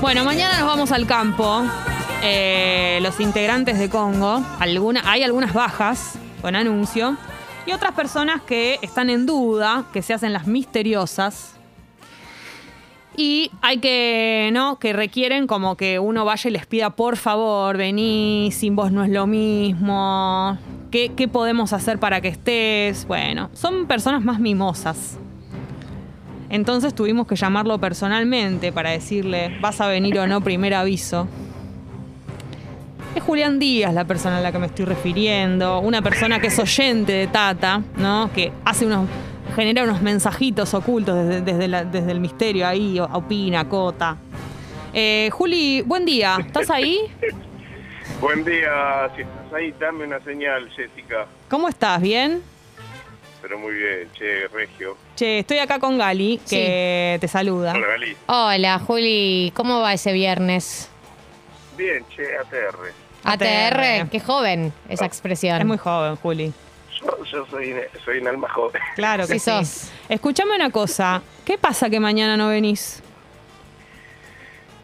Bueno, mañana nos vamos al campo. Eh, los integrantes de Congo, hay algunas bajas con anuncio y otras personas que están en duda, que se hacen las misteriosas. Y hay que, ¿no? Que requieren como que uno vaya y les pida, por favor, vení, sin vos no es lo mismo. ¿Qué, qué podemos hacer para que estés? Bueno, son personas más mimosas. Entonces tuvimos que llamarlo personalmente para decirle, vas a venir o no, primer aviso. Es Julián Díaz la persona a la que me estoy refiriendo, una persona que es oyente de Tata, ¿no? Que hace unos, genera unos mensajitos ocultos desde, desde, la- desde el misterio ahí, opina, cota. Eh, Juli, buen día, ¿estás ahí? Buen día, si estás ahí, dame una señal, Jessica. ¿Cómo estás? ¿Bien? Pero muy bien, che, Regio. Che, estoy acá con Gali, que te saluda. Hola, Gali. Hola, Juli, ¿cómo va ese viernes? Bien, che, ATR. ATR, ATR. qué joven esa expresión. Es muy joven, Juli. Yo, yo soy, soy un alma joven. Claro que Sí sí. sos. Escuchame una cosa. ¿Qué pasa que mañana no venís?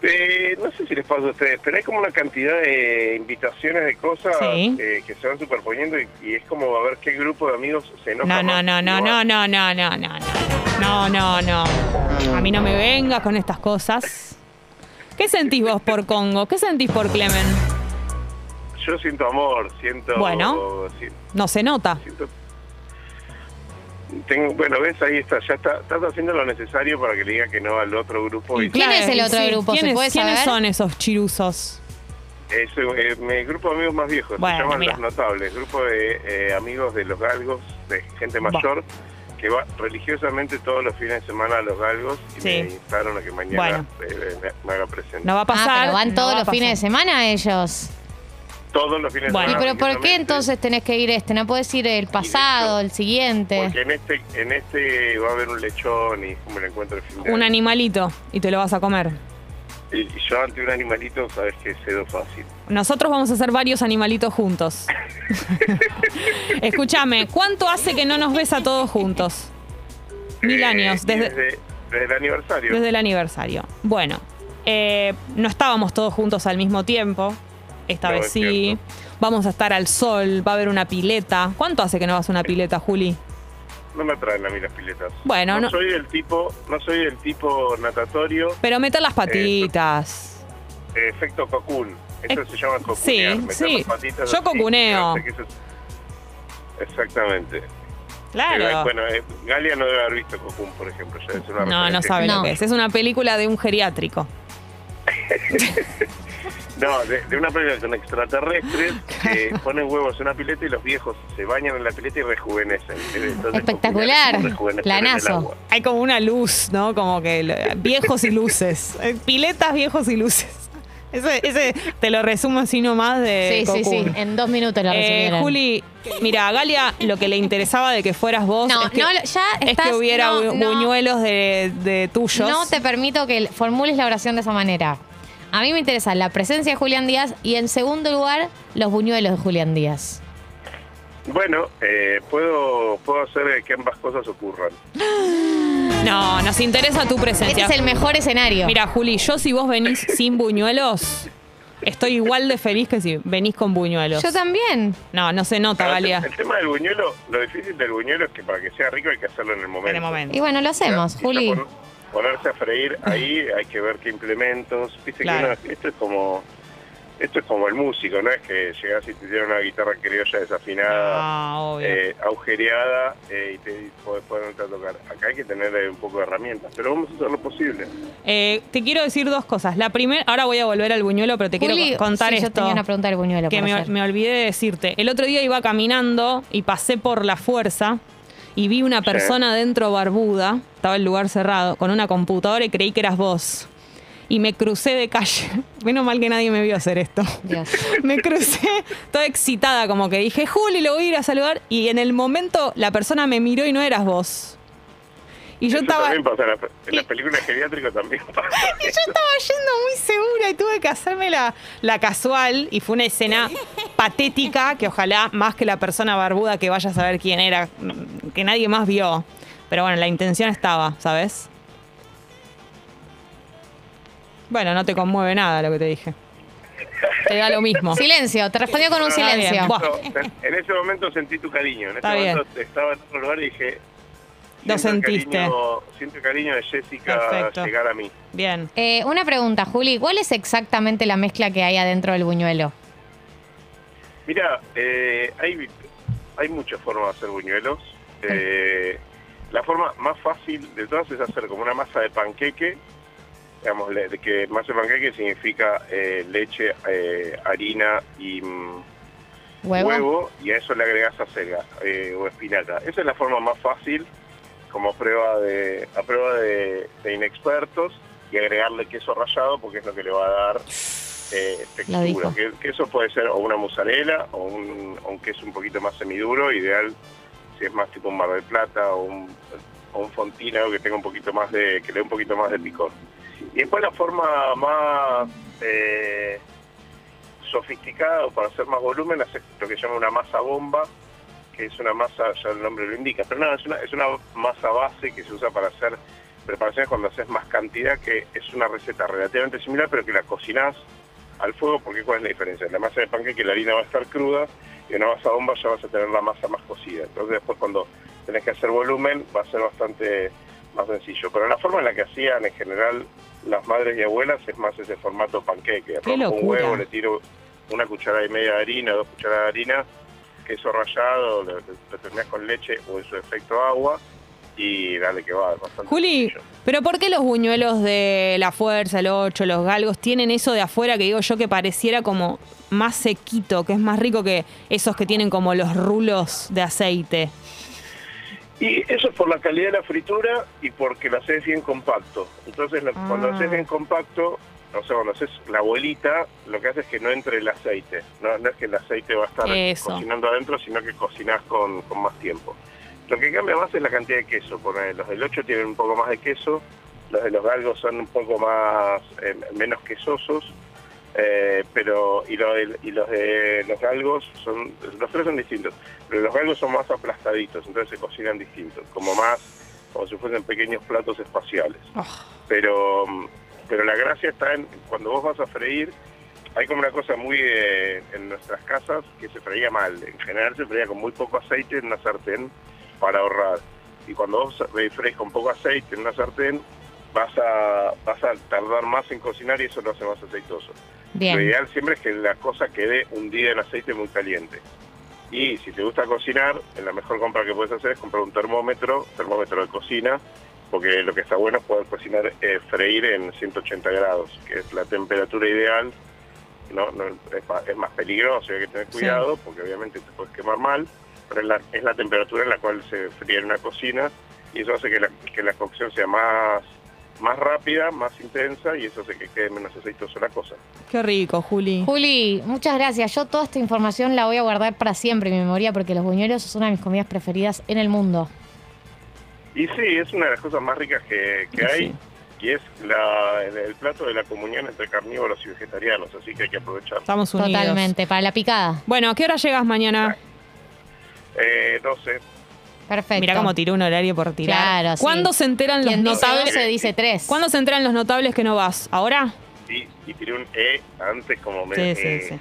Eh, no sé si les pasa a ustedes, pero hay como una cantidad de invitaciones de cosas Sí. eh, que se van superponiendo y, y es como a ver qué grupo de amigos se enoja No, no, no, no, no, no, no, no, no, no, no, no, no. A mí no me vengas con estas cosas. ¿Qué sentís vos por Congo? ¿Qué sentís por Clemen? Yo siento amor, siento... Bueno. si- No se nota. siento tengo, bueno, ves, ahí está, ya está, estás haciendo lo necesario para que le diga que no al otro grupo. Y ¿Quién es el otro grupo? ¿Se ¿Quiénes, puede quiénes saber? son esos chiruzos? Es eh, mi grupo de amigos más viejos, Bueno, se llaman mira. Los Notables, grupo de eh, amigos de los galgos, de gente mayor, que va religiosamente todos los fines de semana a los galgos y Sí. me instaron a que mañana Bueno. eh, me, me haga presente. No va a pasar. ah, pero van no todos va los fines de pasar. semana ellos. Todos los fines Bueno. ¿Y de pero semana. por qué entonces tenés que ir este? ¿No puedes ir el pasado, el siguiente? Porque en este, en este va a haber un lechón y como el encuentro fin de Un año. animalito y te lo vas a comer. Y, yo ante un animalito, sabes que cedo fácil. Nosotros vamos a hacer varios animalitos juntos. Escúchame, ¿cuánto hace que no nos ves a todos juntos? Mil Eh, años, desde, desde el aniversario. desde el aniversario. Bueno, eh, no estábamos todos juntos al mismo tiempo. Esta No, vez es sí. cierto. Vamos a estar al sol, va a haber una pileta. ¿Cuánto hace que no vas a una pileta, Juli? No me atraen a mí las piletas. Bueno, no- soy el tipo, no soy el tipo natatorio, Pero meter las patitas. eh, efecto cocoon. Eso Eh, se llama cocunear. sí, meter sí. las patitas Yo cocuneo. es- Exactamente. Claro. Eh, bueno, eh, Galia no debe haber visto Cocoon, por ejemplo. ya es una No, no sabe lo No. que es. Es una película de un geriátrico. No, de, de una película con extraterrestres que ponen huevos en una pileta y los viejos se bañan en la pileta y rejuvenecen. Entonces, Espectacular. Planazo. Hay como una luz, ¿no? Como que viejos y luces. Eh, Piletas, viejos y luces. Ese, ese te lo resumo así nomás de Sí, sí, sí. En dos minutos lo Eh, resumieron. Juli, mira, a Galia lo que le interesaba de que fueras vos No, es que, no, ya es estás- que hubiera no, bu- no. buñuelos de, de tuyos. No te permito que formules la oración de esa manera. A mí me interesa la presencia de Julián Díaz y en segundo lugar, los buñuelos de Julián Díaz. Bueno, eh, puedo, puedo hacer que ambas cosas ocurran. No, nos interesa tu Ese presencia. es el mejor escenario. Mira, Juli, yo si vos venís sin buñuelos, estoy igual de feliz que si venís con buñuelos. Yo también. No, no se nota, Ahora, Galia. El, el tema del buñuelo, lo difícil del buñuelo es que para que sea rico hay que hacerlo en el momento. En el momento. Y bueno, lo hacemos, Juli. Ponerse a freír ahí hay que ver qué implementos. Viste Claro. que esto es como esto es como el músico, no es que llegás y te tiran una guitarra criolla desafinada, Ah, obvio. eh, agujereada eh, y te podés ponerte a tocar. Acá hay que tener eh, un poco de herramientas, pero vamos a hacer lo posible. Eh, te quiero decir dos cosas. La primera, ahora voy a volver al buñuelo, pero te quiero contar sí, esto. Yo tenía una pregunta del buñuelo. que me olvidé de decirte. El otro día iba caminando y pasé por la fuerza y vi una persona dentro barbuda, estaba el lugar cerrado, con una computadora y creí que eras vos. Y me crucé de calle. Menos mal que nadie me vio hacer esto. Dios. Me crucé toda excitada, como que dije, Juli, lo voy a ir a saludar. Y en el momento la persona me miró y no eras vos. Y yo Eso estaba. también pasa en, la- en las películas geriátricas también pasa. Y yo estaba yendo muy segura y tuve que hacerme la, la casual y fue una escena patética que ojalá más que la persona barbuda que vaya a saber quién era, que nadie más vio. Pero bueno, la intención estaba, ¿sabes? Bueno, no te conmueve nada lo que te dije. Te da lo mismo. Silencio, te respondió con un silencio. No, en ese momento sentí tu cariño. En ese Está bien. momento estaba en otro lugar y dije. Lo siento sentiste. Cariño, siento el cariño de Jessica Perfecto. llegar a mí. Bien. Eh, una pregunta, Juli, ¿cuál es exactamente la mezcla que hay adentro del buñuelo? Mira, eh, hay, hay muchas formas de hacer buñuelos. Eh, la forma más fácil de todas es hacer como una masa de panqueque. Digamos, que masa de panqueque significa eh, leche, eh, harina y mm, ¿Huevo? huevo. y a eso le agregas acelga eh, o espinaca. Esa es la forma más fácil como prueba de a prueba de, de inexpertos y agregarle queso rallado porque es lo que le va a dar eh, textura. Que el queso puede ser o una mozzarella o un, o un queso un poquito más semiduro, ideal si es más tipo un Mar del Plata o un, o un que tenga un poquito más de que le dé un poquito más de picor. Y después la forma más eh, sofisticada o para hacer más volumen es lo que se llama una masa bomba, que es una masa, ya el nombre lo indica, pero nada, es una, es una masa base que se usa para hacer preparaciones cuando haces más cantidad, que es una receta relativamente similar, pero que la cocinás al fuego, porque ¿cuál es la diferencia? En la masa de panqueque la harina va a estar cruda y en una masa bomba ya vas a tener la masa más cocida. Entonces después cuando tenés que hacer volumen va a ser bastante más sencillo. Pero la forma en la que hacían en general las madres y abuelas es más ese formato panqueque. Rompo un huevo, le tiro una cucharada y media de harina, dos cucharadas de harina, queso rallado, lo, lo terminás con leche o en su efecto agua y dale que va, bastante Juli, sencillo. ¿pero por qué los buñuelos de la fuerza, el 8, los galgos tienen eso de afuera que digo yo que pareciera como más sequito, que es más rico que esos que tienen como los rulos de aceite? Y eso es por la calidad de la fritura y porque lo haces bien compacto. Entonces, Ah. cuando lo haces bien compacto, o sea, cuando haces la bolita, lo que hace es que no entre el aceite. No, no es que el aceite va a estar Eso. cocinando adentro, sino que cocinás con, con más tiempo. Lo que cambia más es la cantidad de queso. Ponele, los del 8 tienen un poco más de queso, los de los galgos son un poco más eh, menos quesosos. Eh, pero y, lo del- y los de los galgos son los tres son distintos pero los galgos son más aplastaditos entonces se cocinan distintos como más como si fuesen pequeños platos espaciales Oh, pero mm, pero la gracia está en cuando vos vas a freír hay como una cosa muy eh, en nuestras casas que se freía mal. En general se freía con muy poco aceite en una sartén para ahorrar. Y cuando vos freís con poco aceite en una sartén vas a vas a tardar más en cocinar y eso lo hace más aceitoso. Lo ideal siempre es que la cosa quede hundida en aceite muy caliente. Y si te gusta cocinar, la mejor compra que puedes hacer es comprar un termómetro, termómetro de cocina, porque lo que está bueno es poder cocinar, eh, freír en 180 grados, que es la temperatura ideal. No, no es, ma- es más peligroso, hay que tener Sí. cuidado, porque obviamente te puedes quemar mal, pero es la, es la temperatura en la cual se fría en una cocina y eso hace que la, que la cocción sea más, más rápida, más intensa y eso hace que quede menos aceitoso la cosa. qué rico, Juli. Juli, muchas gracias. Yo toda esta información la voy a guardar para siempre en mi memoria porque los buñuelos son una de mis comidas preferidas en el mundo. Y sí, es una de las cosas más ricas que, que Sí. hay y es la, el, el plato de la comunión entre carnívoros y vegetarianos, así que hay que aprovechar. Estamos unidos. Totalmente, para la picada. Bueno, ¿a qué hora llegas mañana? Eh, 12. Perfecto. Mira cómo tiró un horario por tirar. Claro, sí. ¿Cuándo se enteran los notables? 12 dice 3. ¿Cuándo se enteran los notables que no vas? ¿Ahora? Y, y tiré un E antes como me... Sí, sí, eh, sí.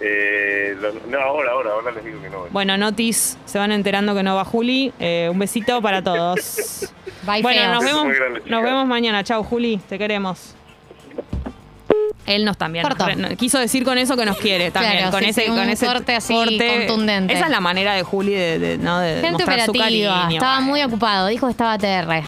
Eh, lo- no, ahora, ahora, ahora les digo que no. Bueno, Notis, se van enterando que no va Juli. Eh, un besito para todos. Bye, bueno, feos. nos vemos, grande, nos vemos mañana. Chau, Juli, te queremos. Él nos también. Quiso decir con eso que nos quiere también. Claro, con sí, ese, sí, con un ese corte así contundente. Esa es la manera de Juli de, de, ¿no? de Gente mostrar su cariño. Estaba muy ocupado. Dijo que estaba TR.